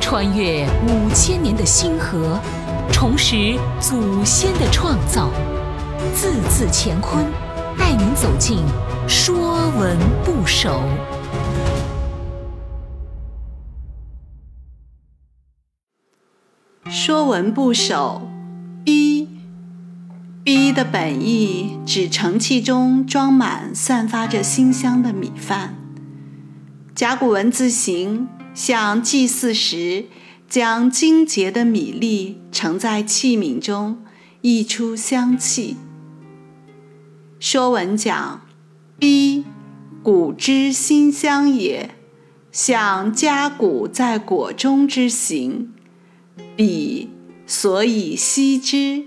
穿越五千年的星河，重拾祖先的创造，字字乾坤，带您走进《说文不首》。《说文不首》逼，逼的本意指盛器中装满散发着馨香的米饭。甲骨文字形像祭祀时将精洁的米粒盛在器皿中，溢出香气。《说文》讲：“逼，谷之馨香也，像葭谷在果中之形。”彼所以息之，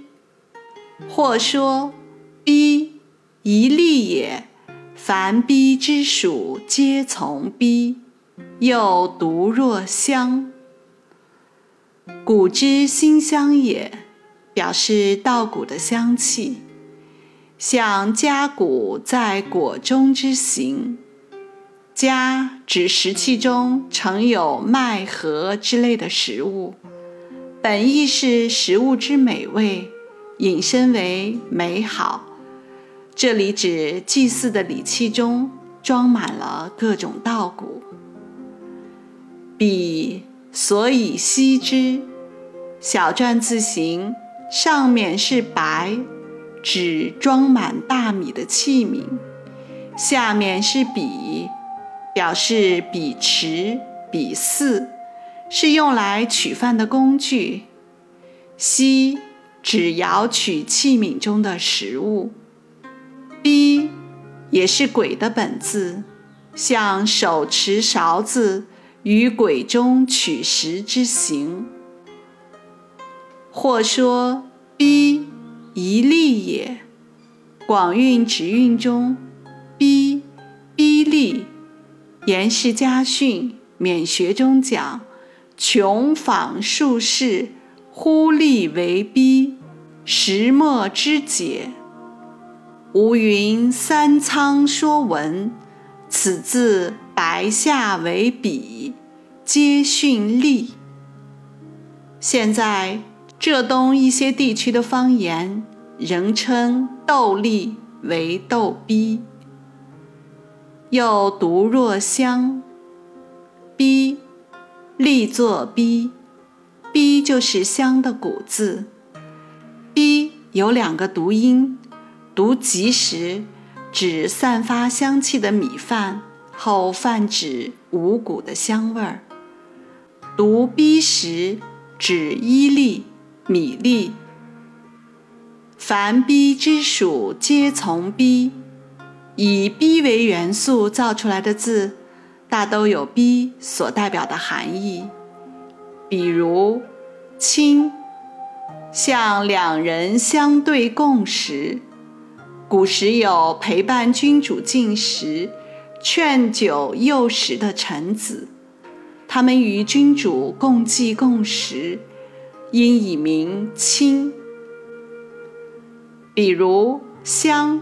或说逼一粒也。凡逼之属，皆从逼。又独若香，谷之馨香也，表示稻谷的香气，像葭谷在果中之形。家指食器中盛有麦禾之类的食物。本意是食物之美味，引申为美好。这里指祭祀的礼器中装满了各种稻谷。彼所以息之，小篆字形，上面是白，指装满大米的器皿；下面是彼，表示彼持、比似。是用来取饭的工具，吸指舀取器皿中的食物。逼也是鬼的本字，像手持勺子于鬼中取食之行。或说逼一利也，广韵直韵中，逼逼利，严氏家训免学中讲。穷访术士，忽立为逼，石墨之解。吾云三仓说文，此字白下为笔，皆训隶。现在浙东一些地区的方言仍称豆粒为豆逼，又读若香，逼。立作逼，逼就是香的谷字。逼有两个读音，读及时指散发香气的米饭，后泛指五谷的香味儿；读逼时指一粒、米粒。凡逼之属，皆从逼。以逼为元素造出来的字。大都有“逼”所代表的含义，比如“亲”，像两人相对共食。古时有陪伴君主进食、劝酒诱食的臣子，他们与君主共济共食，因以名亲。比如“相”，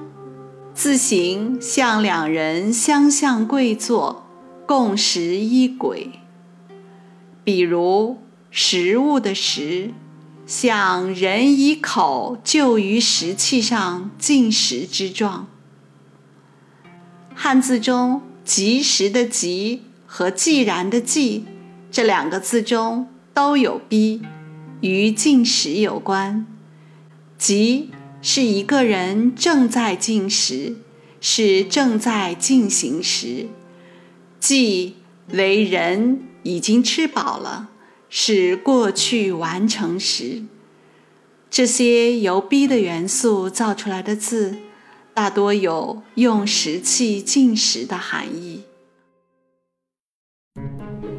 字形像两人相向跪坐。共食一轨，比如食物的食，像人以口就于食器上进食之状。汉字中“及时”的“及”和“既然”的“既”这两个字中都有“逼”，与进食有关。即是一个人正在进食，是正在进行时。即为人已经吃饱了，是过去完成时。这些由“逼”的元素造出来的字，大多有用食器进食的含义。